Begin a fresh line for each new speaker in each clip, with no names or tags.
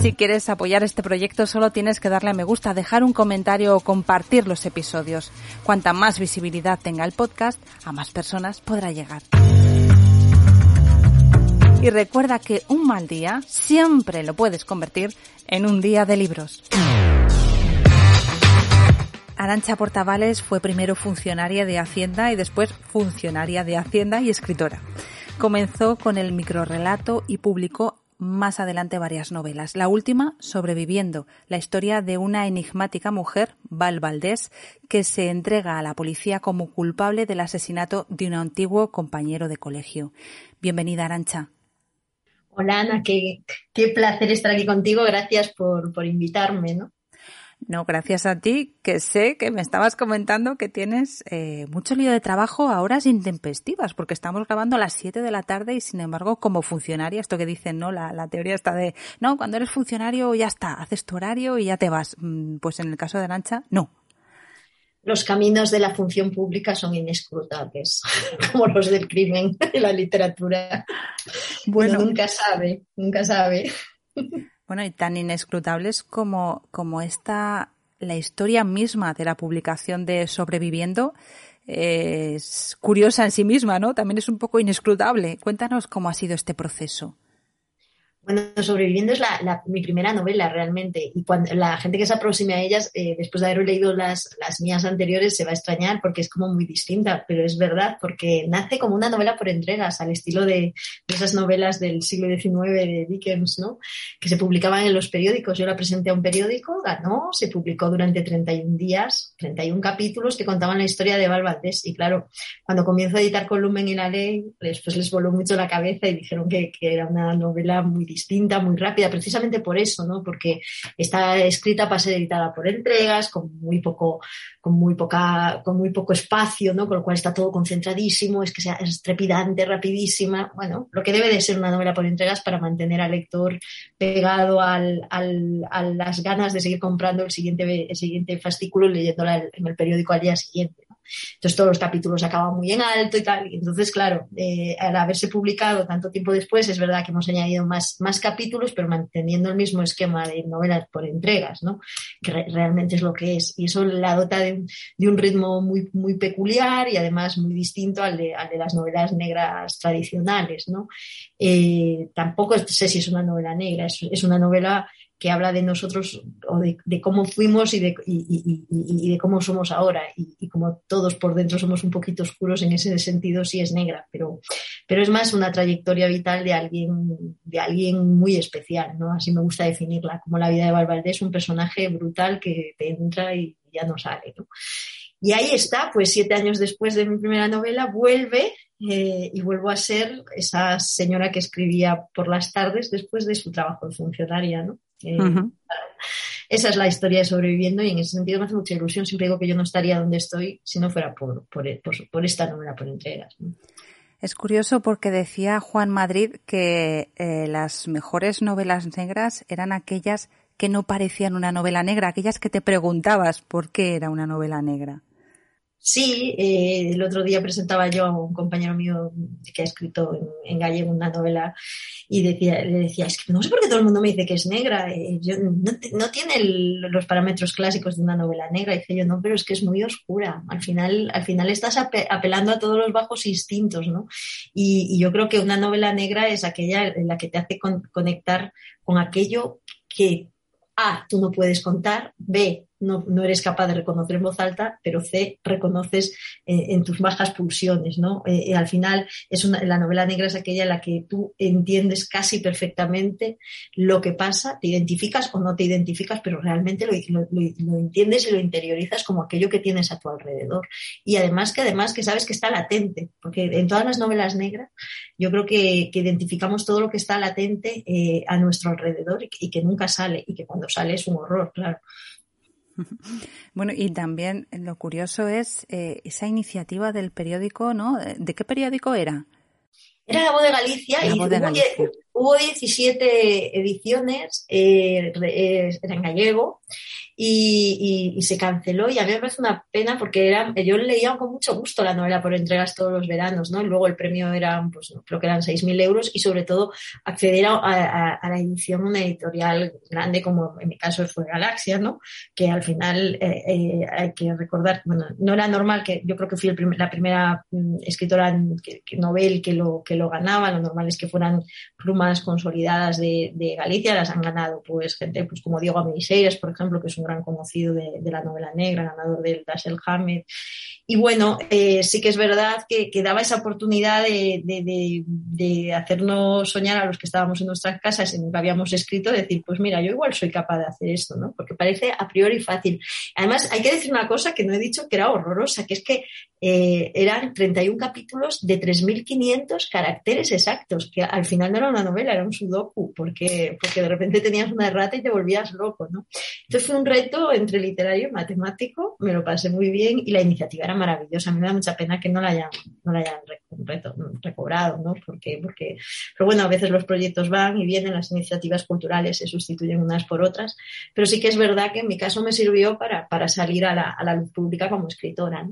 Si quieres apoyar este proyecto solo tienes que darle a me gusta, dejar un comentario o compartir los episodios. Cuanta más visibilidad tenga el podcast, a más personas podrá llegar. Y recuerda que un mal día siempre lo puedes convertir en un día de libros. Arancha Portavales fue primero funcionaria de Hacienda y después funcionaria de Hacienda y escritora. Comenzó con el microrelato y publicó más adelante varias novelas. La última, Sobreviviendo, la historia de una enigmática mujer, Val Valdés, que se entrega a la policía como culpable del asesinato de un antiguo compañero de colegio. Bienvenida, Arancha.
Hola, Ana, qué, qué placer estar aquí contigo. Gracias por, por invitarme, ¿no?
No, gracias a ti, que sé que me estabas comentando que tienes eh, mucho lío de trabajo a horas intempestivas, porque estamos grabando a las 7 de la tarde y sin embargo, como funcionaria, esto que dicen, ¿no? La, la teoría está de, no, cuando eres funcionario ya está, haces tu horario y ya te vas. Mm, Pues en el caso de Arancha, no.
Los caminos de la función pública son inescrutables, como los del crimen en la literatura.
Bueno.
Uno nunca sabe, nunca sabe.
Bueno, y tan inescrutables como, como esta, la historia misma de la publicación de Sobreviviendo, eh, es curiosa en sí misma, ¿no? También es un poco inescrutable. Cuéntanos cómo ha sido este proceso.
Bueno, Sobreviviendo es la, la- mi primera novela realmente y cuando la gente que se aproxime a ellas, eh, después de haber leído las, las mías anteriores, se va a extrañar porque es como muy distinta, pero es verdad porque nace como una novela por entregas, al estilo de, de esas novelas del siglo XIX de Dickens, ¿no? Que se publicaban en los periódicos. Yo la presenté a un periódico, ganó, se publicó durante 31 días, 31 capítulos que contaban la historia de Val y claro, cuando comienzo a editar con Lumen y la ley, después les voló mucho la cabeza y dijeron que, que era una novela muy distinta, muy rápida, precisamente por eso, ¿no? Porque está escrita para ser editada por entregas, con muy poco, con muy poca, con muy poco espacio, ¿no? Con lo cual está todo concentradísimo, es que sea es trepidante, rapidísima. Bueno, lo que debe de ser una novela por entregas para mantener al lector pegado al, al, a las ganas de seguir comprando el siguiente, el siguiente fascículo y leyéndola en el periódico al día siguiente. Entonces todos los capítulos acaban muy en alto y tal. Entonces, claro, eh, al haberse publicado tanto tiempo después, es verdad que hemos añadido más, más capítulos, pero manteniendo el mismo esquema de novelas por entregas, ¿no? Que re- realmente es lo que es. Y eso la dota de, un- de un ritmo muy, muy peculiar y además muy distinto al de, al de las novelas negras tradicionales, ¿no? Eh, tampoco sé si es una novela negra, es una novela que habla de nosotros o de, cómo fuimos y de, cómo somos ahora. Y, como todos por dentro somos un poquito oscuros, en ese sentido sí es negra, pero, pero es más una trayectoria vital de alguien, de alguien muy especial, ¿no? Así me gusta definirla, como la vida de Val Valdés, un personaje brutal que te entra y ya no sale, ¿no? Y ahí está, pues siete años después de mi primera novela, vuelve eh, y vuelvo a ser esa señora que escribía por las tardes después de su trabajo de funcionaria, ¿no? Eh. Esa es la historia de sobreviviendo y en ese sentido me hace mucha ilusión. Siempre digo que yo no estaría donde estoy si no fuera por, por, por- por esta novela, por entregas. ¿no?
Es curioso porque decía Juan Madrid que eh, las mejores novelas negras eran aquellas que no parecían una novela negra, aquellas que te preguntabas por qué era una novela negra.
Sí, eh, el otro día presentaba yo a un compañero mío que ha escrito en, gallego una novela y decía, le decía, es que no sé por qué todo el mundo me dice que es negra, eh, no, tiene los parámetros clásicos de una novela negra. Y dice yo, no, pero es que es muy oscura. Al final, al final estás apelando a todos los bajos instintos, ¿no? Y, yo creo que una novela negra es aquella en la que te hace conectar con aquello que A, tú no puedes contar, B, no, no, eres capaz de reconocer en voz alta, pero C, reconoces eh, en tus bajas pulsiones, ¿no? Eh, al final, es una, la novela negra es aquella en la que tú entiendes casi perfectamente lo que pasa, te identificas o no te identificas, pero realmente lo, lo, entiendes y lo interiorizas como aquello que tienes a tu alrededor. Y además que además que sabes que está latente, porque en todas las novelas negras yo creo que, que identificamos todo lo que está latente eh, a nuestro alrededor y que nunca sale, y que cuando sale es un horror, claro.
Bueno, y también lo curioso es eh, esa iniciativa del periódico, ¿no? ¿De qué periódico era?
Era La Voz de Galicia y hubo, 17 ediciones, eh, eh, en gallego, y, se canceló y a mí me parece una pena porque era, yo leía con mucho gusto la novela por entregas todos los veranos, ¿no? Y luego el premio era, pues creo que eran 6.000 euros y sobre todo acceder a, la edición una editorial grande como en mi caso fue Galaxia, ¿no? Que al final eh, eh, hay que recordar, bueno, no era normal que yo creo que fui la primera mm, escritora novel que lo, que lo ganaba, lo normal es que fueran plumas consolidadas de, Galicia, las han ganado pues gente pues como Diego Amiseiras, por ejemplo, que es un gran conocido de, la novela negra, ganador del Dashiell Hammett. Y bueno, eh, sí que es verdad que, daba esa oportunidad de, hacernos soñar a los que estábamos en nuestras casas y nunca habíamos escrito, decir, pues mira, yo igual soy capaz de hacer esto, ¿no? Porque parece a priori fácil. Además, hay que decir una cosa que no he dicho que era horrorosa, que es que eh, eran 31 capítulos de 3.500 caracteres exactos, que al final no era una novela, era un sudoku, porque, porque de repente tenías una errata y te volvías loco, ¿no? Entonces fue un reto entre literario y matemático, me lo pasé muy bien y la iniciativa era maravillosa. A mí me da mucha pena que no la hayan, no la hayan recobrado, ¿no? Porque, porque, pero bueno, a veces los proyectos van y vienen, las iniciativas culturales se sustituyen unas por otras, pero sí que es verdad que en mi caso me sirvió para, para salir a la, a la luz pública como escritora.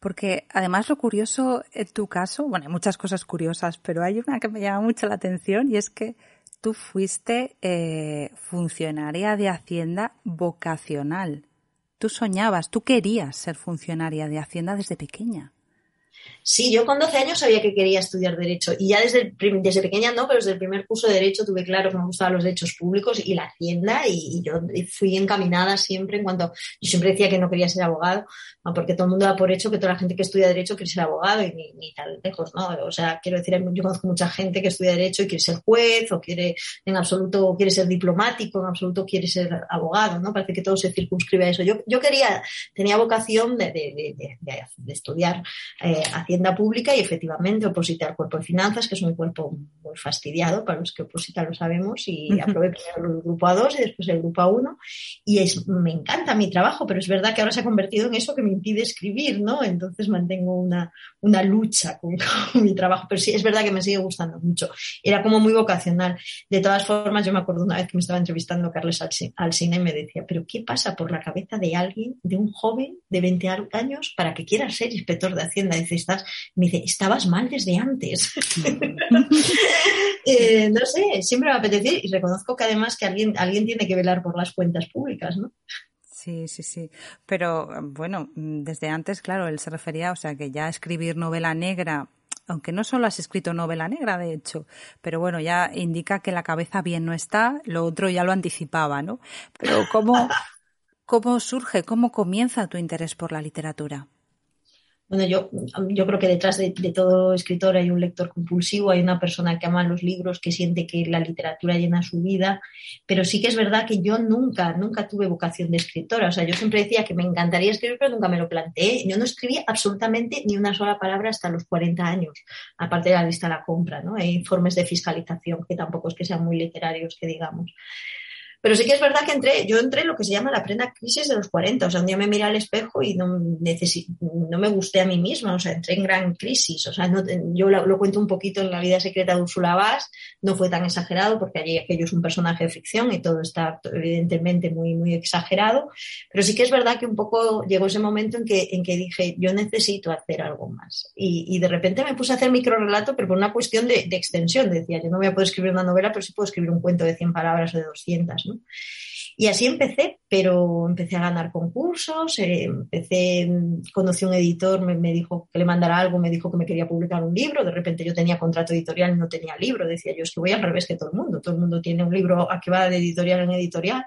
Porque además lo curioso en tu caso, bueno, hay muchas cosas curiosas, pero hay una que me llama mucho la atención y es que tú fuiste eh, funcionaria de Hacienda vocacional. Tú soñabas, tú querías ser funcionaria de Hacienda desde pequeña.
Sí, yo con 12 años sabía que quería estudiar Derecho y ya desde, desde pequeña no, pero desde el primer curso de Derecho tuve claro que me gustaban los derechos públicos y la Hacienda y, yo fui encaminada siempre en cuanto, yo siempre decía que no quería ser abogado, porque todo el mundo da por hecho que toda la gente que estudia Derecho quiere ser abogado y ni, ni tan lejos, ¿no? O sea, quiero decir, yo conozco mucha gente que estudia Derecho y quiere ser juez o quiere, en absoluto, quiere ser diplomático, en absoluto quiere ser abogado, ¿no? Parece que todo se circunscribe a eso. Yo, yo quería, tenía vocación de, de, estudiar eh, Hacienda Pública y efectivamente oposité al cuerpo de finanzas, que es un cuerpo muy fastidiado, para los que oposita lo sabemos, y aprobé primero el grupo A2 y después el grupo A1. Y es, me encanta mi trabajo, pero es verdad que ahora se ha convertido en eso que me impide escribir, ¿no? Entonces mantengo una, una lucha con, mi trabajo, pero sí, es verdad que me sigue gustando mucho. Era como muy vocacional. De todas formas, yo me acuerdo una vez que me estaba entrevistando Carlos Alsina y me decía, pero ¿qué pasa por la cabeza de alguien, de un joven de 20 años, para que quiera ser inspector de Hacienda? Dice, estás, me dice, estabas mal desde antes. Eh, no sé, siempre me apetece y reconozco que además que alguien, alguien tiene que velar por las cuentas públicas, ¿no?
Sí, sí, sí. Pero bueno, desde antes, claro, él se refería, o sea, que ya escribir novela negra, aunque no solo has escrito novela negra, de hecho, pero bueno, ya indica que la cabeza bien no está, lo otro ya lo anticipaba, ¿no? Pero ¿cómo, cómo surge, cómo comienza tu interés por la literatura?
Bueno, yo, yo creo que detrás de, todo escritor hay un lector compulsivo, hay una persona que ama los libros, que siente que la literatura llena su vida, pero sí que es verdad que yo nunca, nunca tuve vocación de escritora. O sea, yo siempre decía que me encantaría escribir, pero nunca me lo planteé. Yo no escribí absolutamente ni una sola palabra hasta los 40 años, aparte de la lista a la compra, ¿no? Hay informes de fiscalización que tampoco es que sean muy literarios, que digamos. Pero sí que es verdad que entré, yo entré en lo que se llama la plena crisis de los 40. O sea, un día me miré al espejo y no, no me gusté a mí misma. O sea, entré en gran crisis. O sea, yo lo, cuento un poquito en La vida secreta de Úrsula Vaz. No fue tan exagerado porque allí aquello es un personaje de ficción y todo está evidentemente muy, muy exagerado. Pero sí que es verdad que un poco llegó ese momento en que, en que dije, yo necesito hacer algo más. Y, de repente me puse a hacer microrelato, pero por una cuestión de, de extensión. Decía, yo no voy a poder escribir una novela, pero sí puedo escribir un cuento de 100 palabras o de 200. Y así empecé, pero empecé a ganar concursos, eh, empecé, conocí un editor, me, dijo que le mandara algo, me dijo que me quería publicar un libro, de repente yo tenía contrato editorial y no tenía libro, decía yo, es que voy al revés que todo el mundo, todo el mundo tiene un libro a que va de editorial en editorial.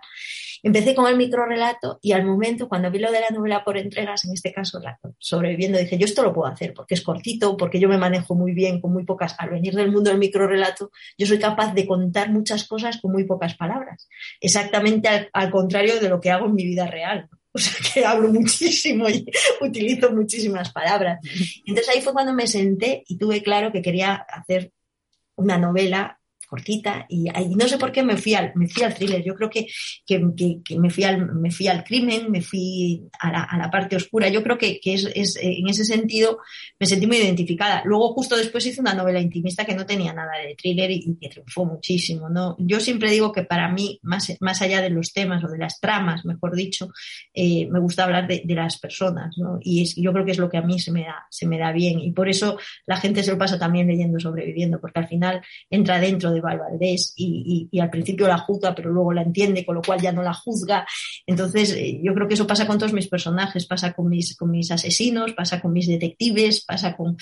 Empecé con el microrelato y al momento, cuando vi lo de la novela por entregas, en este caso la sobreviviendo, dije, yo esto lo puedo hacer porque es cortito, porque yo me manejo muy bien con muy pocas, al venir del mundo del microrelato, yo soy capaz de contar muchas cosas con muy pocas palabras. Exactamente al, contrario de lo que hago en mi vida real. O sea, que hablo muchísimo y utilizo muchísimas palabras. Entonces ahí fue cuando me senté y tuve claro que quería hacer una novela cortita y, no sé por qué me fui al, me fui al thriller. Yo creo que, que, me, fui al, me fui al crimen, me fui a la, a la parte oscura. Yo creo que, es, es, en ese sentido me sentí muy identificada. Luego justo después hice una novela intimista que no tenía nada de thriller y, que triunfó muchísimo. ¿no? Yo siempre digo que para mí, más, más allá de los temas o de las tramas, mejor dicho, eh, me gusta hablar de, de las personas. ¿no? Y es, yo creo que es lo que a mí se me, da, se me da bien. Y por eso la gente se lo pasa también leyendo Sobreviviendo, porque al final entra dentro de Valdés y, al principio la juzga, pero luego la entiende, con lo cual ya no la juzga. Entonces, eh, yo creo que eso pasa con todos mis personajes, pasa con mis, con mis asesinos, pasa con mis detectives, pasa con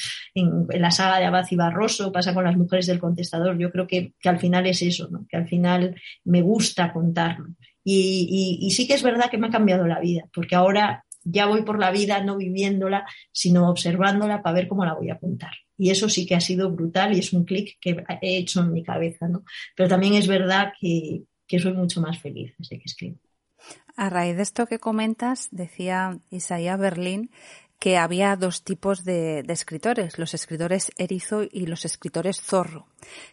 la saga de Abad y Barroso, pasa con las mujeres del contestador. Yo creo que, al final es eso, que al final me gusta contarlo. y sí que es verdad que me ha cambiado la vida, porque ahora ya voy por la vida no viviéndola, sino observándola para ver cómo la voy a contar. Y eso sí que ha sido brutal y es un clic que he hecho en mi cabeza, ¿no? Pero también es verdad que, soy mucho más feliz desde que escribo.
A raíz de esto que comentas, decía Isaías Berlín que había dos tipos de, escritores, los escritores erizo y los escritores zorro.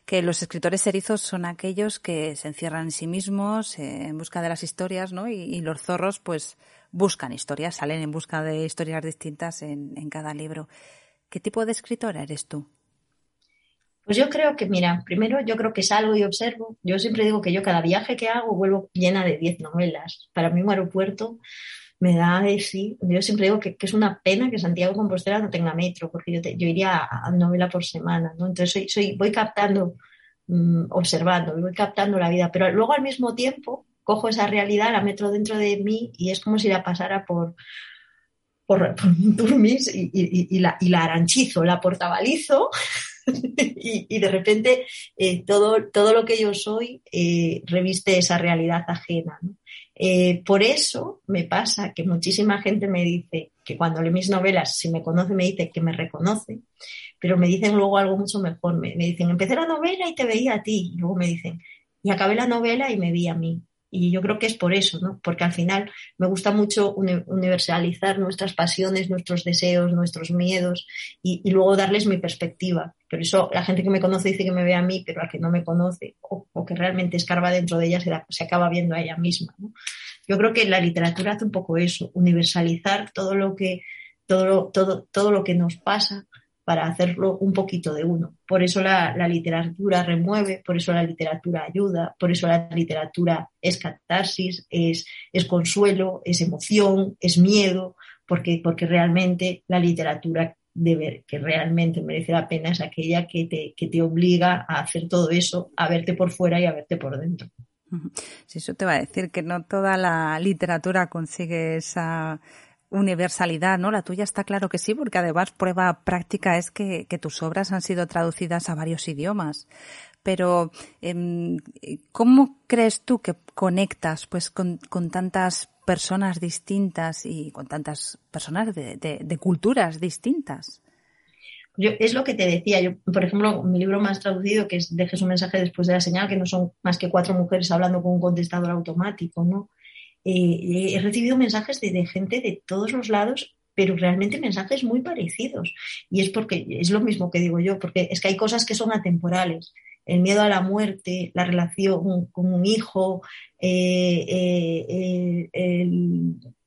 Que los escritores erizos son aquellos que se encierran en sí mismos eh, en busca de las historias, ¿no? y, los zorros, pues, buscan historias, salen en busca de historias distintas en, cada libro. ¿Qué tipo de escritora eres tú?
Pues yo creo que, mira, primero yo creo que salgo y observo. Yo siempre digo que yo cada viaje que hago vuelvo llena de 10 novelas. Para mí un aeropuerto me da de sí. Yo siempre digo que, es una pena que Santiago Compostela no tenga metro, porque yo, yo iría a, novela por semana, ¿no? Entonces soy, soy, voy captando, mm, observando, voy captando la vida, pero luego al mismo tiempo cojo esa realidad, la meto dentro de mí y es como si la pasara por, por, un turmis y, la, y la aranchizo, la portabalizo y, de repente eh, todo, todo lo que yo soy eh, reviste esa realidad ajena. Eh, por eso me pasa que muchísima gente me dice que cuando lee mis novelas, si me conoce, me dice que me reconoce, pero me dicen luego algo mucho mejor. Me, dicen, empecé la novela y te veía a ti. Y luego me dicen, y acabé la novela y me vi a mí. Y yo creo que es por eso, ¿no? Porque al final me gusta mucho universalizar nuestras pasiones, nuestros deseos, nuestros miedos y, luego darles mi perspectiva. Por eso la gente que me conoce dice que me ve a mí, pero a que no me conoce o, que realmente escarba dentro de ella se, se acaba viendo a ella misma. Yo creo que la literatura hace un poco eso, universalizar todo lo que, todo todo, todo lo que nos pasa para hacerlo un poquito de uno. Por eso la, literatura remueve, por eso la literatura ayuda, por eso la literatura es catarsis, es, consuelo, es emoción, es miedo, porque, porque realmente la literatura de que realmente merece la pena es aquella que te, que te obliga a hacer todo eso, a verte por fuera y a verte por dentro.
Sí, eso te va a decir que no toda la literatura consigue esa universalidad, ¿no? La tuya está claro que sí, porque además prueba práctica es que, tus obras han sido traducidas a varios idiomas. Pero, em, ¿cómo crees tú que conectas pues con, tantas personas distintas y con tantas personas de, culturas distintas?
Yo, es lo que te decía, yo, por ejemplo, mi libro más traducido, que es Dejes un mensaje después de la señal, que no son más que cuatro mujeres hablando con un contestador automático, ¿no? Eh, he recibido mensajes de, gente de todos los lados pero realmente mensajes muy parecidos. Y es porque es lo mismo que digo yo, porque es que hay cosas que son atemporales el miedo a la muerte, la relación con un hijo, el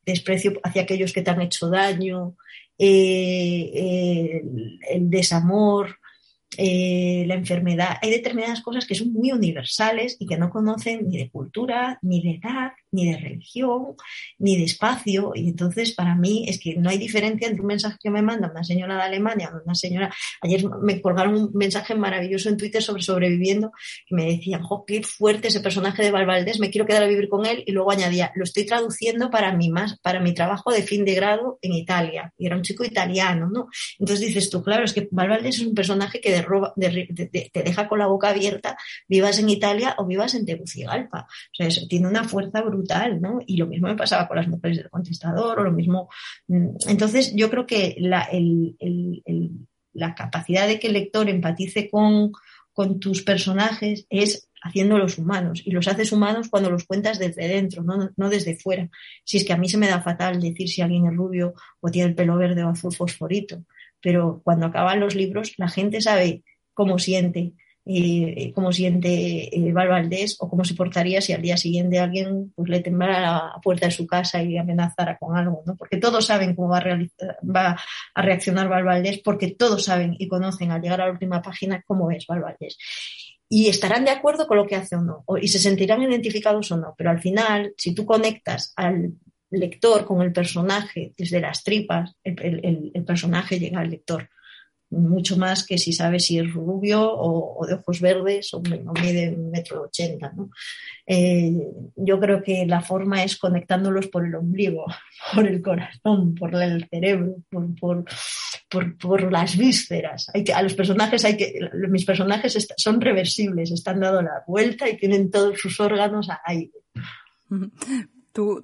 desprecio hacia aquellos que te han hecho daño, el desamor, eh, la enfermedad. Hay determinadas cosas que son muy universales y que no conocen ni de cultura, ni de edad, ni de religión, ni de espacio. Y entonces, para mí, es que no hay diferencia entre un mensaje que me manda una señora de Alemania o una señora. Ayer me colgaron un mensaje maravilloso en Twitter sobre sobreviviendo y me decían, jo, qué fuerte ese personaje de Valvaldés, me quiero quedar a vivir con él. Y luego añadía, lo estoy traduciendo para mi, más, para mi trabajo de fin de grado en Italia. Y era un chico italiano, ¿no? Entonces dices tú, claro, es que Valvaldés es un personaje que te deja con la boca abierta, vivas en Italia o vivas en Tegucigalpa. O sea, tiene una fuerza brutal, ¿no? Y lo mismo me pasaba con las mujeres del contestador o lo mismo. Mm, entonces, yo creo que la, capacidad de que el lector empatice con, con tus personajes es haciéndolos humanos. Y los haces humanos cuando los cuentas desde dentro, no, no, desde fuera. Si es que a mí se me da fatal decir si alguien es rubio o tiene el pelo verde o azul fosforito pero cuando acaban los libros la gente sabe cómo siente, eh, cómo siente eh, Val Valdés o cómo se portaría si al día siguiente alguien pues, le temblara la puerta de su casa y amenazara con algo, ¿no? Porque todos saben cómo va a, va a reaccionar Val Valdés, porque todos saben y conocen al llegar a la última página cómo es Val Valdés y estarán de acuerdo con lo que hace o no, y se sentirán identificados o no, pero al final, si tú conectas al lector con el personaje desde las tripas, el, personaje llega al lector. Mucho más que si sabe si es rubio o, de ojos verdes o, mide un metro ochenta. Eh, yo creo que la forma es conectándolos por el ombligo, por el corazón, por el cerebro, por, por, las vísceras. Hay que, a los personajes hay que, mis personajes son reversibles, están dando la vuelta y tienen todos sus órganos ahí.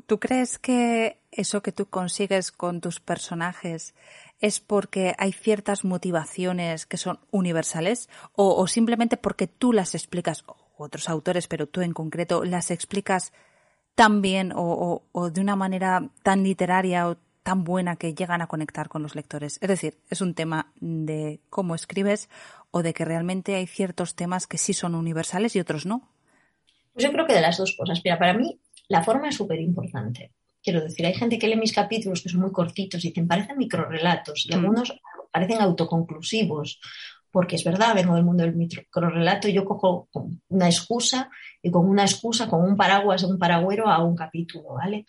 ¿Tú, crees que eso que tú consigues con tus personajes es porque hay ciertas motivaciones que son universales o, simplemente porque tú las explicas, otros autores, pero tú en concreto las explicas tan bien o, o, de una manera tan literaria o tan buena que llegan a conectar con los lectores? Es decir, ¿es un tema de cómo escribes o de que realmente hay ciertos temas que sí son universales y otros no?
Pues yo creo que de las dos cosas. Mira, para mí la forma es súper importante. Quiero decir, hay gente que lee mis capítulos que son muy cortitos y te parecen microrelatos y mm. algunos parecen autoconclusivos, porque es verdad, vengo del mundo del microrelato y yo cojo una excusa y con una excusa, con un paraguas, un paragüero a un capítulo, ¿vale?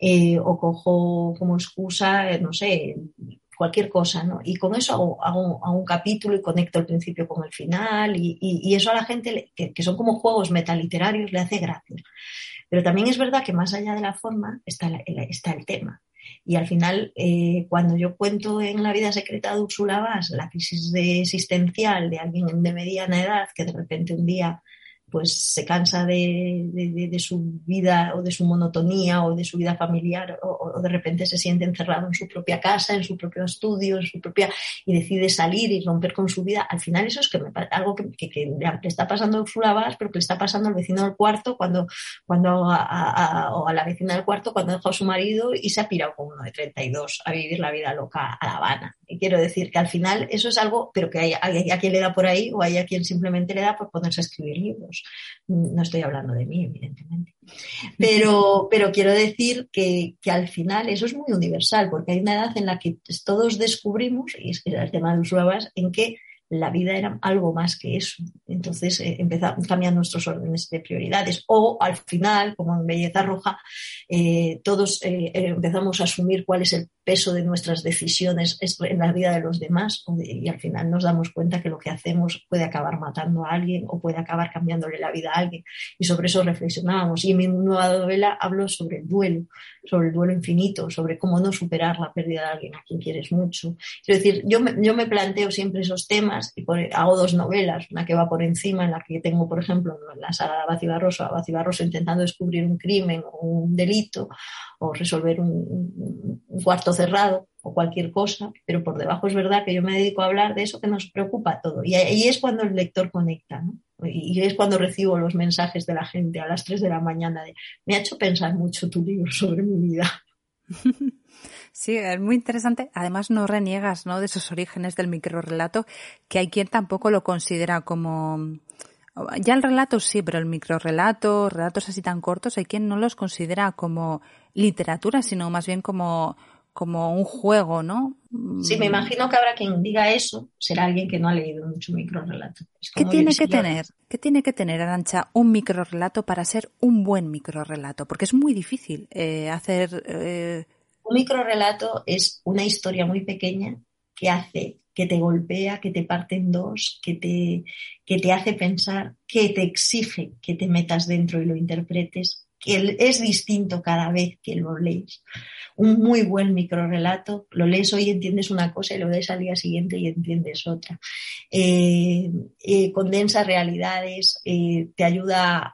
Eh, o cojo como excusa, eh, no sé, cualquier cosa, ¿no? Y con eso hago, un capítulo y conecto el principio con el final y, eso a la gente, que, son como juegos metaliterarios, le hace gracia. Pero también es verdad que más allá de la forma está, el tema. Y al final, eh, cuando yo cuento en La vida secreta de Ursula Bass la crisis de existencial de alguien de mediana edad que de repente un día pues se cansa de, su vida o de su monotonía o de su vida familiar o, de repente se siente encerrado en su propia casa, en su propio estudio, en su propia y decide salir y romper con su vida. Al final eso es que me, algo que, le está pasando a Ursula pero que le está pasando al vecino del cuarto cuando, cuando a, o a la vecina del cuarto cuando dejó a su marido y se ha pirado con uno de 32 a vivir la vida loca a La Habana. Y quiero decir que al final eso es algo, pero que hay, hay a quien le da por ahí o hay a quien simplemente le da por ponerse a escribir libros. No estoy hablando de mí, evidentemente. Pero, pero quiero decir que, al final eso es muy universal, porque hay una edad en la que todos descubrimos, y es que el tema de los en que la vida era algo más que eso. Entonces eh, empezamos, cambian nuestros órdenes de prioridades. O al final, como en Belleza Roja, eh, todos eh, empezamos a asumir cuál es el peso de nuestras decisiones en la vida de los demás y al final nos damos cuenta que lo que hacemos puede acabar matando a alguien o puede acabar cambiándole la vida a alguien. Y sobre eso reflexionábamos. Y en mi nueva novela hablo sobre el duelo, sobre el duelo infinito, sobre cómo no superar la pérdida de alguien a quien quieres mucho. Es decir, yo yo me planteo siempre esos temas y hago dos novelas, una que va por encima, en la que tengo, por ejemplo, la saga de Abad Barroso, Abad Barroso intentando descubrir un crimen o un delito o resolver un, cuarto cerrado o cualquier cosa, pero por debajo es verdad que yo me dedico a hablar de eso que nos preocupa todo. Y ahí es cuando el lector conecta. Y es cuando recibo los mensajes de la gente a las 3 de la mañana de, me ha hecho pensar mucho tu libro sobre mi vida.
Sí, es muy interesante. Además, no reniegas ¿no? de esos orígenes del microrelato, que hay quien tampoco lo considera como Ya el relato sí, pero el microrelato, relatos así tan cortos, hay quien no los considera como literatura, sino más bien como, como un juego, ¿no?
Sí, me imagino que habrá quien diga eso, será alguien que no ha leído mucho microrelato.
¿Qué tiene que tener? ¿Qué tiene que tener, Arancha, un microrelato para ser un buen microrelato? Porque es muy difícil eh, hacer... Eh...
Un microrelato es una historia muy pequeña que hace que te golpea, que te parte en dos, que te, que te hace pensar, que te exige que te metas dentro y lo interpretes, que es distinto cada vez que lo lees un muy buen microrelato, lo lees hoy entiendes una cosa y lo lees al día siguiente y entiendes otra. Eh, eh, condensa realidades, eh, te ayuda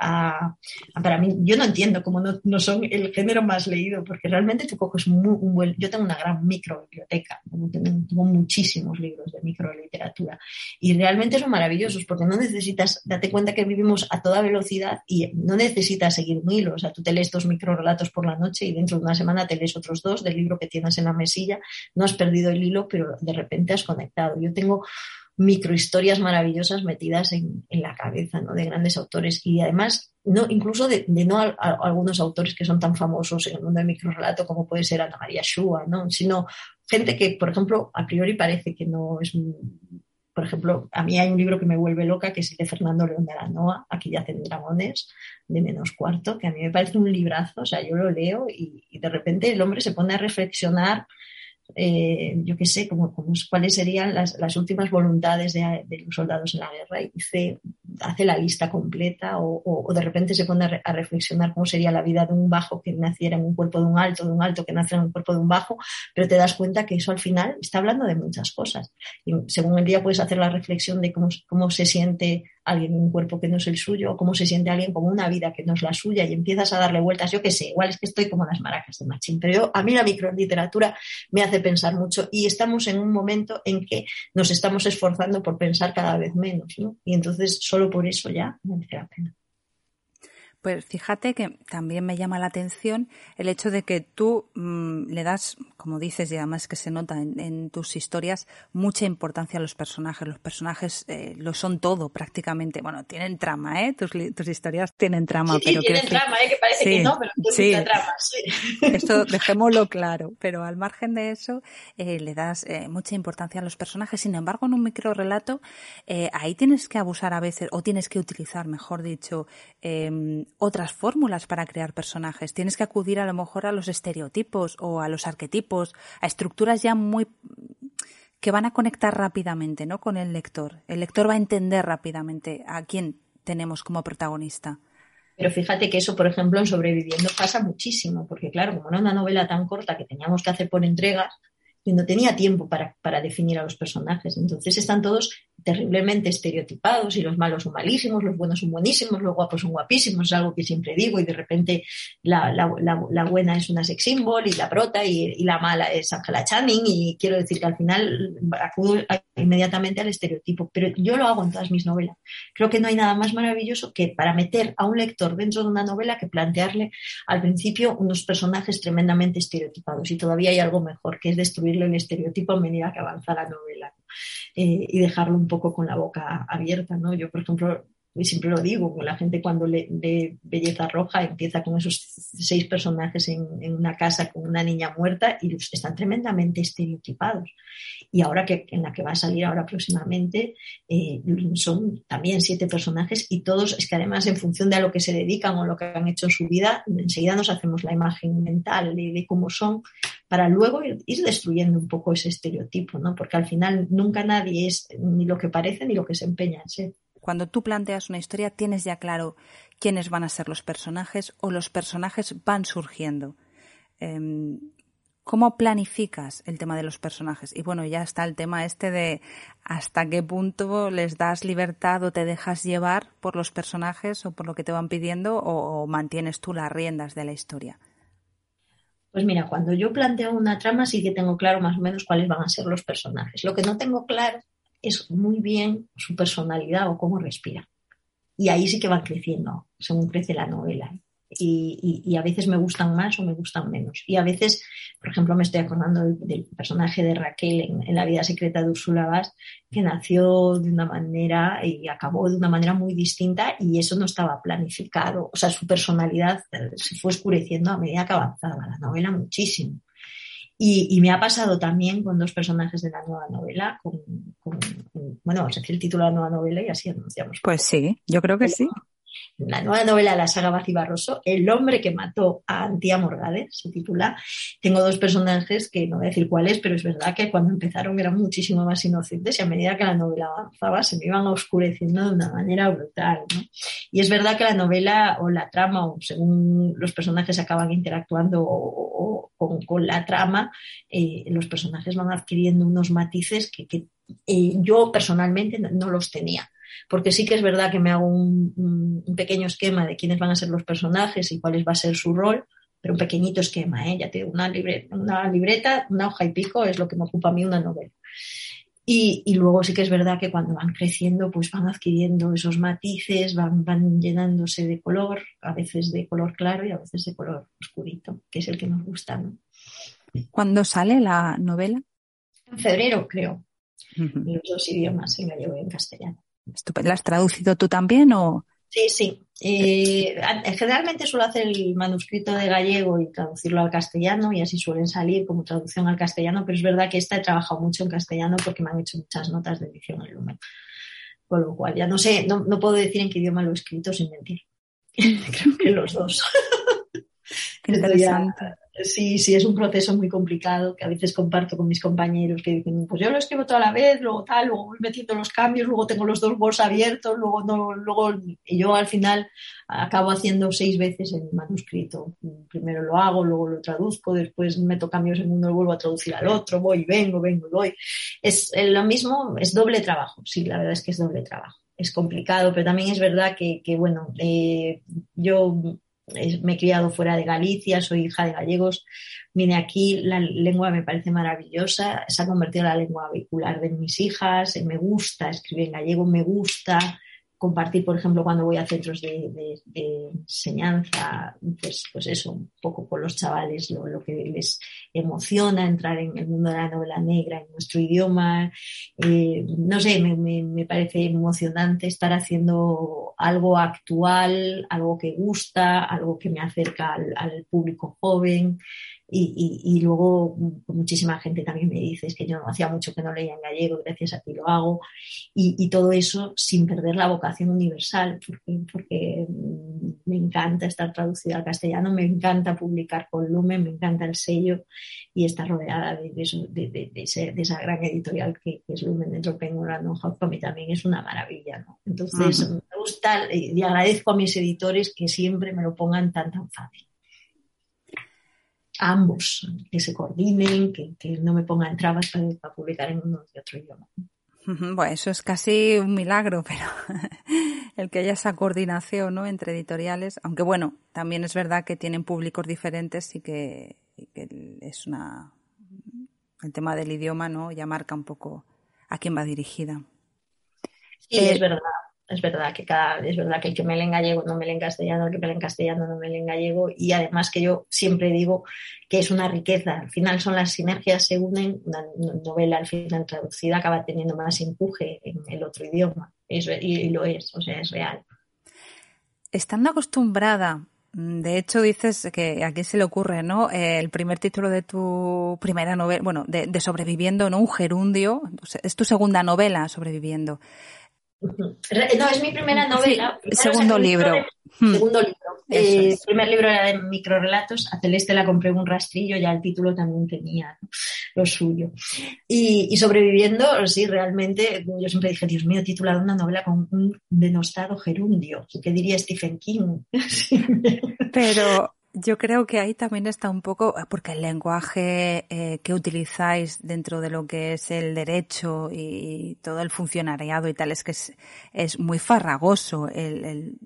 a, Para mí, yo no entiendo cómo no, son el género más leído, porque realmente tú coges muy, un buen... Yo tengo una gran microbiblioteca, tengo muchísimos libros de microliteratura y realmente son maravillosos porque no necesitas, date cuenta que vivimos a toda velocidad y no necesitas seguir un hilo, o sea, tú te lees estos microrelatos por la noche y dentro de una semana te lees otros dos del libro que tienes en la mesilla, no has perdido el hilo, pero de repente has conectado. Yo tengo microhistorias maravillosas metidas en, la cabeza ¿no? de grandes autores y además no, incluso de, no algunos autores que son tan famosos en el mundo del microrelato como puede ser Ana María Shua, ¿no? sino gente que, por ejemplo, a priori parece que no es por ejemplo, a mí hay un libro que me vuelve loca, que es el de Fernando León de Aranoa, Aquí yacen dragones, de menos cuarto, que a mí me parece un librazo, o sea, yo lo leo y, y de repente el hombre se pone a reflexionar eh, yo qué sé, como, cuáles serían las, últimas voluntades de, los soldados en la guerra y dice, hace la lista completa o, de repente se pone a, reflexionar cómo sería la vida de un bajo que naciera en un cuerpo de un alto, de un alto que naciera en un cuerpo de un bajo, pero te das cuenta que eso al final está hablando de muchas cosas. Y según el día puedes hacer la reflexión de cómo, cómo se siente alguien en un cuerpo que no es el suyo, o cómo se siente alguien con una vida que no es la suya y empiezas a darle vueltas, yo qué sé, igual es que estoy como las maracas de Machín, pero yo, a mí la microliteratura me hace pensar mucho y estamos en un momento en que nos estamos esforzando por pensar cada vez menos, ¿no? Y entonces solo por eso ya merece la pena.
Pues fíjate que también me llama la atención el hecho de que tú mm, le das, como dices, y además que se nota en, tus historias, mucha importancia a los personajes. Los personajes eh, lo son todo prácticamente. Bueno, tienen trama, ¿eh? Tus, tus historias tienen trama.
Sí,
pero
tienen trama, ¿eh? Que parece que no, pero tienen trama, sí.
Eso dejémoslo claro. Pero al margen de eso, eh, le das eh, mucha importancia a los personajes. Sin embargo, en un micro relato, ahí tienes que abusar a veces, o tienes que utilizar, mejor dicho, em, otras fórmulas para crear personajes. Tienes que acudir a lo mejor a los estereotipos o a los arquetipos, a estructuras ya muy que van a conectar rápidamente, ¿no? con el lector. El lector va a entender rápidamente a quién tenemos como protagonista.
Pero fíjate que eso, por ejemplo, en Sobreviviendo pasa muchísimo, porque claro, como era una novela tan corta que teníamos que hacer por entregas, no tenía tiempo para, para, definir a los personajes. Entonces están todos terriblemente estereotipados y los malos son malísimos, los buenos son buenísimos, los guapos son guapísimos, es algo que siempre digo y de repente la, buena es una sex symbol y la prota y, y, la mala es Angela Channing y quiero decir que al final acudo inmediatamente al estereotipo, pero yo lo hago en todas mis novelas. Creo que no hay nada más maravilloso que para meter a un lector dentro de una novela que plantearle al principio unos personajes tremendamente estereotipados y todavía hay algo mejor que es destruirle el estereotipo a medida que avanza la novela eh, y dejarlo un poco con la boca abierta, ¿no? Yo, por ejemplo, y siempre lo digo, la gente cuando lee Belleza Roja empieza con esos seis personajes en, una casa con una niña muerta y están tremendamente estereotipados. Y ahora que en la que va a salir ahora próximamente eh, son también siete personajes y todos, es que además en función de a lo que se dedican o lo que han hecho en su vida, enseguida nos hacemos la imagen mental de, cómo son para luego ir, ir, destruyendo un poco ese estereotipo, ¿no? Porque al final nunca nadie es ni lo que parece ni lo que se empeña en ser
cuando tú planteas una historia tienes ya claro quiénes van a ser los personajes o los personajes van surgiendo. Em, ¿Cómo planificas el tema de los personajes? Y bueno, ya está el tema este de hasta qué punto les das libertad o te dejas llevar por los personajes o por lo que te van pidiendo o, o mantienes tú las riendas de la historia.
Pues mira, cuando yo planteo una trama sí que tengo claro más o menos cuáles van a ser los personajes. Lo que no tengo claro es muy bien su personalidad o cómo respira. Y ahí sí que van creciendo, según crece la novela. y, a veces me gustan más o me gustan menos. Y a veces, por ejemplo, me estoy acordando del, personaje de Raquel en, La vida secreta de Úrsula Vaz, que nació de una manera y acabó de una manera muy distinta y eso no estaba planificado. O sea, su personalidad se fue oscureciendo a medida que avanzaba la novela muchísimo. Y, me ha pasado también con dos personajes de la nueva novela, con, bueno, vamos a decir el título de la nueva novela y así anunciamos.
Pues sí, yo creo que sí
la nueva novela de la saga Baci Barroso, El hombre que mató a Antía Morgade, se titula. Tengo dos personajes que no voy a decir cuáles, pero es verdad que cuando empezaron eran muchísimo más inocentes y a medida que la novela avanzaba se me iban oscureciendo de una manera brutal. Y es verdad que la novela o la trama, o según los personajes acaban interactuando con, la trama, eh, los personajes van adquiriendo unos matices que, eh, yo personalmente no los tenía porque sí que es verdad que me hago un, pequeño esquema de quiénes van a ser los personajes y cuál va a ser su rol, pero un pequeñito esquema, ¿eh? ya te digo, una, libreta, una libreta, una hoja y pico es lo que me ocupa a mí una novela. Y, luego sí que es verdad que cuando van creciendo, pues van adquiriendo esos matices, van, van llenándose de color, a veces de color claro y a veces de color oscurito, que es el que nos gusta. ¿no?
¿Cuándo sale la novela?
En febrero, creo. Los dos idiomas, en gallego y en castellano.
¿La has traducido tú también o...?
Sí, sí. Eh, generalmente suelo hacer el manuscrito de gallego y traducirlo al castellano y así suelen salir como traducción al castellano, pero es verdad que esta he trabajado mucho en castellano porque me han hecho muchas notas de edición en Lumen. Con lo cual, ya no sé, no, no puedo decir en qué idioma lo he escrito sin mentir. Creo que los dos.
Qué interesante.
Sí, sí, es un proceso muy complicado que a veces comparto con mis compañeros que dicen, pues yo lo escribo toda la vez, luego tal, luego voy metiendo los cambios, luego tengo los dos Words abiertos, luego no, luego y yo al final acabo haciendo seis veces el manuscrito. Primero lo hago, luego lo traduzco, después meto cambios en uno y vuelvo a traducir al otro, voy, vengo, vengo, voy. Es eh, lo mismo, es doble trabajo, sí, la verdad es que es doble trabajo. Es complicado, pero también es verdad que, que bueno, eh, yo me he criado fuera de Galicia, soy hija de gallegos, vine aquí, la lengua me parece maravillosa, se ha convertido en la lengua vehicular de mis hijas, me gusta escribir en gallego, me gusta compartir, por ejemplo, cuando voy a centros de, enseñanza, pues, pues eso, un poco con los chavales, lo, que les emociona entrar en el mundo de la novela negra en nuestro idioma. Eh, no sé, me, parece emocionante estar haciendo algo actual, algo que gusta, algo que me acerca al público joven. Y, y, luego muchísima gente también me dice, es que yo hacía mucho que no leía en gallego, gracias a ti lo hago. Y, todo eso sin perder la vocación universal, porque, porque me encanta estar traducida al castellano, me encanta publicar con Lumen, me encanta el sello y estar rodeada de, de, de, esa gran editorial que, es Lumen dentro de Penguin Random House, para mí también es una maravilla. ¿no? Entonces, me gusta y agradezco a mis editores que siempre me lo pongan tan, tan fácil ambos, que se coordinen, que, no me pongan trabas para, publicar en uno y otro idioma.
Bueno, eso es casi un milagro, pero el que haya esa coordinación ¿no? entre editoriales, aunque bueno, también es verdad que tienen públicos diferentes y que, es una el tema del idioma no ya marca un poco a quién va dirigida.
Sí, es eh, verdad es verdad que cada, es verdad que el que me lee no me lee en castellano, el que me lee en castellano no me lee en gallego, y además que yo siempre digo que es una riqueza. Al final son las sinergias, se unen, una novela al final traducida acaba teniendo más empuje en el otro idioma, Eso, y, lo es, o sea, es real.
Estando acostumbrada de hecho, dices que a quién se le ocurre, ¿no? el primer título de tu primera novela, bueno, de, de, Sobreviviendo, ¿no? Un gerundio. Es tu segunda novela, Sobreviviendo.
No, es mi primera novela.
segundo libro.
Hmm. Segundo libro. Eh, el primer libro era de microrelatos. A Celeste la compré un rastrillo, ya el título también tenía lo suyo. Y, sobreviviendo, sí, realmente, yo siempre dije, Dios mío, titulado una novela con un denostado gerundio. ¿Qué diría Stephen King?
Pero yo creo que ahí también está un poco, porque el lenguaje eh, que utilizáis dentro de lo que es el derecho y todo el funcionariado y tal, es que es, muy farragoso el,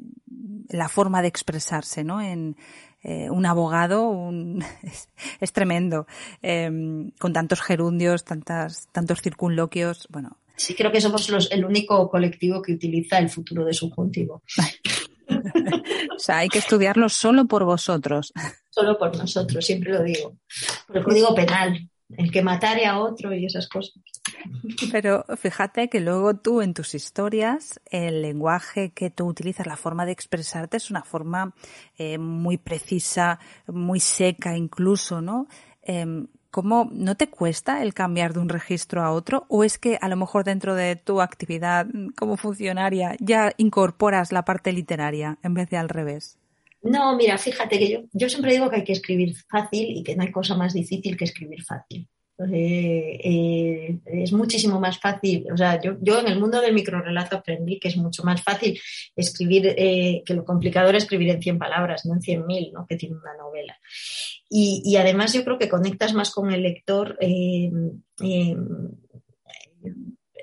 la forma de expresarse, ¿no? En eh, un abogado un, es, tremendo, em, con tantos gerundios, tantas, tantos circunloquios, bueno.
Sí, creo que somos los, el único colectivo que utiliza el futuro de subjuntivo.
sea, hay que estudiarlo solo por vosotros.
Solo por nosotros, siempre lo digo. Por el código penal, el que matare a otro y esas cosas.
Pero fíjate que luego tú en tus historias, el lenguaje que tú utilizas, la forma de expresarte es una forma eh, muy precisa, muy seca incluso, ¿no? Em, ¿Cómo no te cuesta el cambiar de un registro a otro? ¿O es que a lo mejor dentro de tu actividad como funcionaria ya incorporas la parte literaria en vez de al revés?
No, mira, fíjate que yo, yo siempre digo que hay que escribir fácil y que no hay cosa más difícil que escribir fácil. Eh, eh, es muchísimo más fácil, o sea, yo, yo en el mundo del microrelato aprendí que es mucho más fácil escribir, eh, que lo complicado era escribir en 100 palabras, no en 100.000, ¿no? que tiene una novela. Y, además yo creo que conectas más con el lector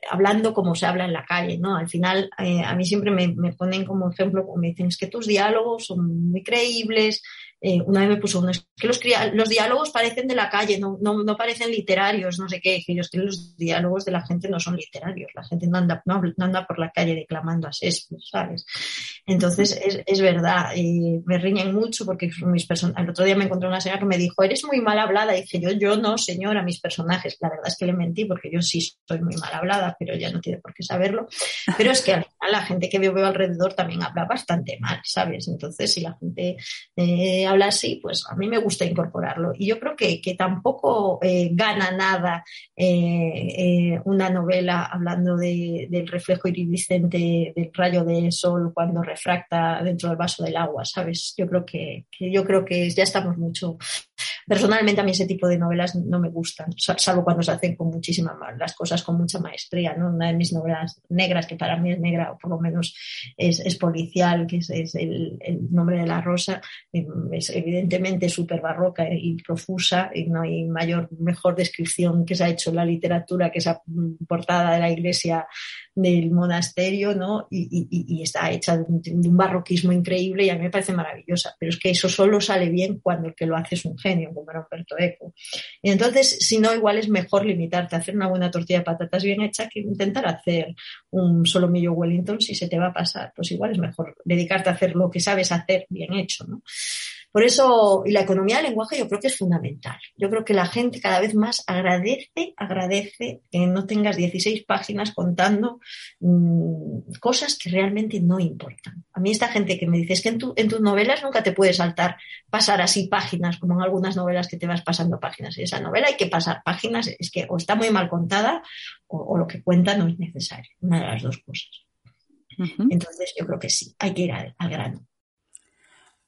hablando como se habla en la calle, ¿no? Al final, a mí siempre me, me, ponen como ejemplo, me dicen, es que tus diálogos son muy creíbles, eh, una vez me puso uno, es que los, diálogos parecen de la calle, no, no, no, parecen literarios, no sé qué. Yo, es que los diálogos de la gente no son literarios, la gente no anda, no, anda por la calle declamando a Shakespeare, ¿sabes? Entonces, es, es verdad, me riñen mucho porque mis personajes, el otro día me encontré una señora que me dijo, eres muy mal hablada. Y dije yo, yo no, señora, mis personajes. La verdad es que le mentí porque yo sí soy muy mal hablada, pero ya no tiene por qué saberlo. Pero es que al final la gente que veo alrededor también habla bastante mal, ¿sabes? Entonces, si la gente... Eh, habla así, pues a mí me gusta incorporarlo. Y yo creo que, que tampoco eh, gana nada eh, eh, una novela hablando de, del reflejo iridiscente del rayo del sol cuando refracta dentro del vaso del agua, ¿sabes? Yo creo que, que yo creo que ya estamos mucho Personalmente a mí ese tipo de novelas no me gustan, salvo cuando se hacen con muchísima las cosas con mucha maestría. ¿no? Una de mis novelas negras, que para mí es negra, o por lo menos es, es policial, que es, el, nombre de la rosa, em, es evidentemente súper barroca y profusa, y no hay mayor, mejor descripción que se ha hecho en la literatura que esa portada de la iglesia del monasterio, ¿no? Y, está hecha de un, barroquismo increíble y a mí me parece maravillosa. Pero es que eso solo sale bien cuando el que lo hace es un genio, Eco. Y entonces, si no, igual es mejor limitarte a hacer una buena tortilla de patatas bien hecha que intentar hacer un solomillo Wellington si se te va a pasar. Pues igual es mejor dedicarte a hacer lo que sabes hacer bien hecho, ¿no? Por eso, y la economía del lenguaje yo creo que es fundamental. Yo creo que la gente cada vez más agradece, agradece que no tengas 16 páginas contando mmm, cosas que realmente no importan. A mí esta gente que me dice es que en, tu, en, tus novelas nunca te puedes saltar, pasar así páginas, como en algunas novelas que te vas pasando páginas. Y esa novela hay que pasar páginas, es que o está muy mal contada o, o lo que cuenta no es necesario. Una de las dos cosas. Uh -huh. Entonces yo creo que sí, hay que ir al, al grano.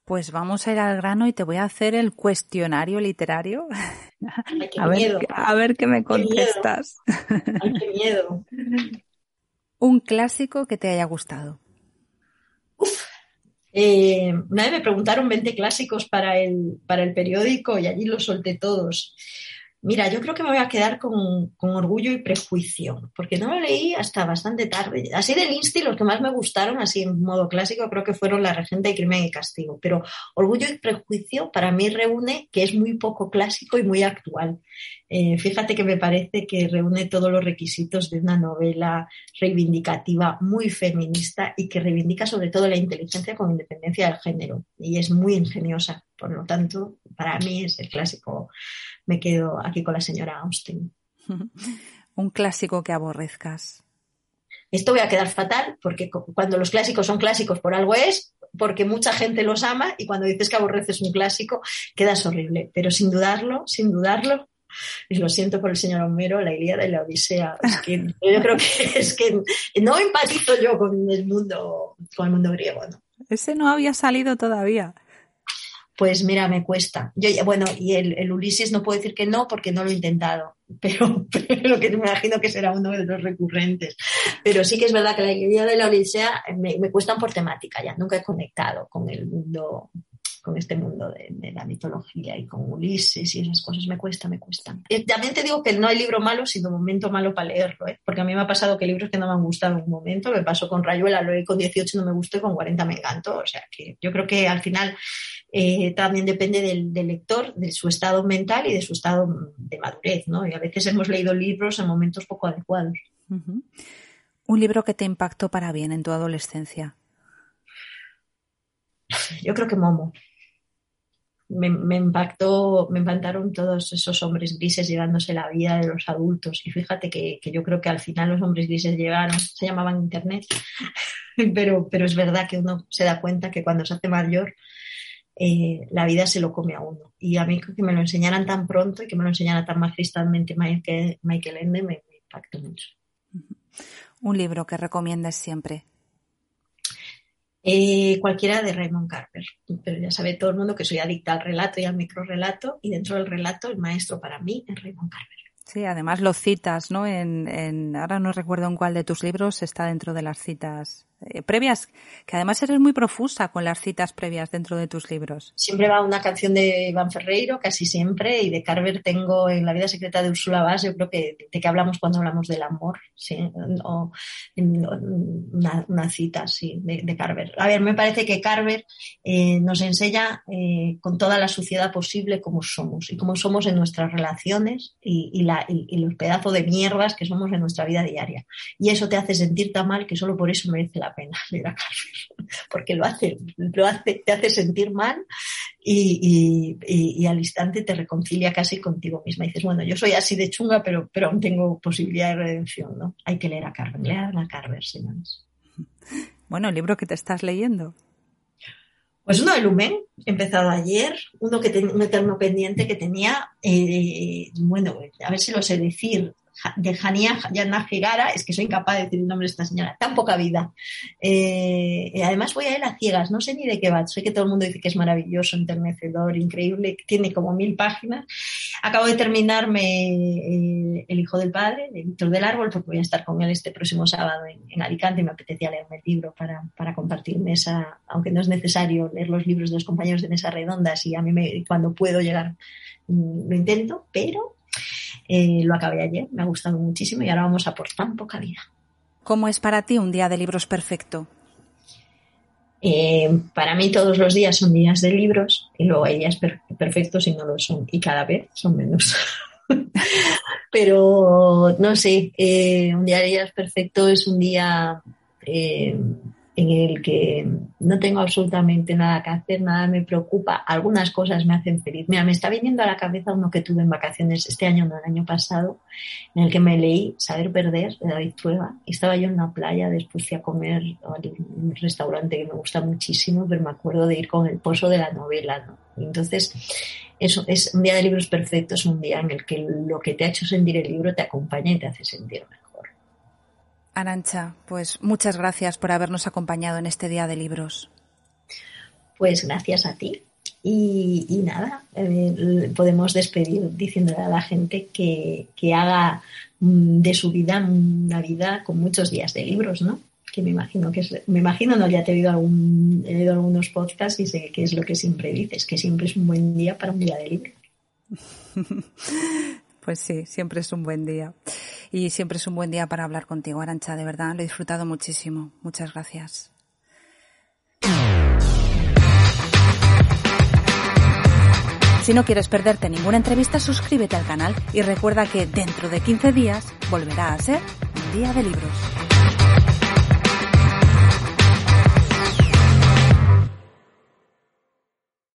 Pues vamos a ir al grano y te voy a hacer el cuestionario literario.
Ay,
a,
miedo.
ver, a ver qué me contestas.
Qué Ay, qué miedo.
Un clásico que te haya gustado.
Uf. Eh, una vez me preguntaron 20 clásicos para el, para el periódico y allí los solté todos. Mira, yo creo que me voy a quedar con, con, orgullo y prejuicio, porque no lo leí hasta bastante tarde. Así del Insti, los que más me gustaron, así en modo clásico, creo que fueron La Regenta y Crimen y Castigo. Pero orgullo y prejuicio para mí reúne que es muy poco clásico y muy actual. Eh, fíjate que me parece que reúne todos los requisitos de una novela reivindicativa muy feminista y que reivindica sobre todo la inteligencia con independencia del género. Y es muy ingeniosa. Por lo tanto, para mí es el clásico me quedo aquí con la señora Austin.
Un clásico que aborrezcas.
Esto voy a quedar fatal porque cuando los clásicos son clásicos por algo es, porque mucha gente los ama y cuando dices que aborreces un clásico quedas horrible. Pero sin dudarlo, sin dudarlo, y lo siento por el señor Homero, la Ilíada y la Odisea. Es que yo creo que es que no empatizo yo con el mundo, con el mundo griego, ¿no?
Ese no había salido todavía
pues mira, me cuesta. Yo, bueno, y el, Ulises no puedo decir que no porque no lo he intentado, pero, pero que me imagino que será uno de los recurrentes. Pero sí que es verdad que la idea de la Odisea me, me cuesta por temática ya, nunca he conectado con el mundo con este mundo de, la mitología y con Ulises y esas cosas me cuesta, me cuestan. Y también te digo que no hay libro malo, sino momento malo para leerlo, ¿eh? porque a mí me ha pasado que libros que no me han gustado en un momento, me pasó con Rayuela, lo leí con 18 no me gustó y con 40 me encantó, o sea que yo creo que al final eh, también depende del, del, lector, de su estado mental y de su estado de madurez, ¿no? Y a veces hemos leído libros en momentos poco adecuados.
Uh -huh. Un libro que te impactó para bien en tu adolescencia.
yo creo que Momo. Me, impactó, me impactaron todos esos hombres grises llevándose la vida de los adultos. Y fíjate que, yo creo que al final los hombres grises llegaron, se llamaban Internet, pero, pero es verdad que uno se da cuenta que cuando se hace mayor, eh, la vida se lo come a uno. Y a mí que me lo enseñaran tan pronto y que me lo enseñara tan magistralmente Michael, Michael Ende me, me impactó mucho.
Un libro que recomiendas siempre.
Eh, cualquiera de Raymond Carver, pero ya sabe todo el mundo que soy adicta al relato y al microrelato y dentro del relato el maestro para mí es Raymond Carver.
Sí, además lo citas, ¿no? En, en, ahora no recuerdo en cuál de tus libros está dentro de las citas eh, previas, que además eres muy profusa con las citas previas dentro de tus libros.
Siempre va una canción de Iván Ferreiro, casi siempre, y de Carver tengo en La vida secreta de Úrsula Vaz, yo creo que de qué hablamos cuando hablamos del amor, ¿sí? o una, cita, sí, de, Carver. A ver, me parece que Carver eh, nos enseña eh, con toda la suciedad posible cómo somos y cómo somos en nuestras relaciones y, la, y los pedazos de mierdas que somos en nuestra vida diaria. Y eso te hace sentir tan mal que solo por eso merece la pena leer a Carver, porque lo hace, lo hace, te hace sentir mal y, al instante te reconcilia casi contigo misma. Y dices, bueno, yo soy así de chunga, pero, pero aún tengo posibilidad de redención, ¿no? Hay que leer a Carver, leer a Carver, señores.
Bueno, el libro que te estás leyendo.
Pues uno de Lumen, empezado ayer, uno que tenía un eterno pendiente que tenía, eh, bueno, a ver si lo sé decir, de Jania Yana Gigara, es que soy incapaz de decir el nombre de esta señora, tan poca vida. Eh, además voy a él a ciegas, no sé ni de qué va, sé que todo el mundo dice que es maravilloso, enternecedor, increíble, tiene como mil páginas. Acabo de terminarme eh, El hijo del padre, de Víctor del Árbol, porque voy a estar con él este próximo sábado en, Alicante y me apetecía leerme el libro para, para compartir mesa, aunque no es necesario leer los libros de los compañeros de mesa redondas y a mí me, cuando puedo llegar mm, lo intento, pero eh, lo acabé ayer, me ha gustado muchísimo y ahora vamos a por tan poca vida.
¿Cómo es para ti un día de libros perfecto?
Eh, para mí todos los días son días de libros y luego hay días perfectos y no lo son y cada vez son menos. Pero no sé, eh, un día de días perfecto es un día en el que no tengo absolutamente nada que hacer, nada me preocupa, algunas cosas me hacen feliz. Mira, me está viniendo a la cabeza uno que tuve en vacaciones este año, no el año pasado, en el que me leí Saber Perder de David Trueba. Estaba yo en una playa, después fui a comer a un restaurante que me gusta muchísimo, pero me acuerdo de ir con el pozo de la novela. ¿no? entonces, eso es un día de libros perfectos, un día en el que lo que te ha hecho sentir el libro te acompaña y te hace sentir mejor.
Arancha, pues muchas gracias por habernos acompañado en este Día de Libros.
Pues gracias a ti. Y, nada, eh, podemos despedir diciéndole a la gente que, haga mm, de su vida una vida con muchos días de libros, ¿no? Que me imagino que es, me imagino, no, ya te he oído, algún, he oído algunos podcasts y sé que es lo que siempre dices, que siempre es un buen día para un día de libros.
Pues sí, siempre es un buen día. Y siempre es un buen día para hablar contigo, Arancha, de verdad. Lo he disfrutado muchísimo. Muchas gracias. Si no quieres perderte ninguna entrevista, suscríbete al canal y recuerda que dentro de 15 días volverá a ser un día de libros.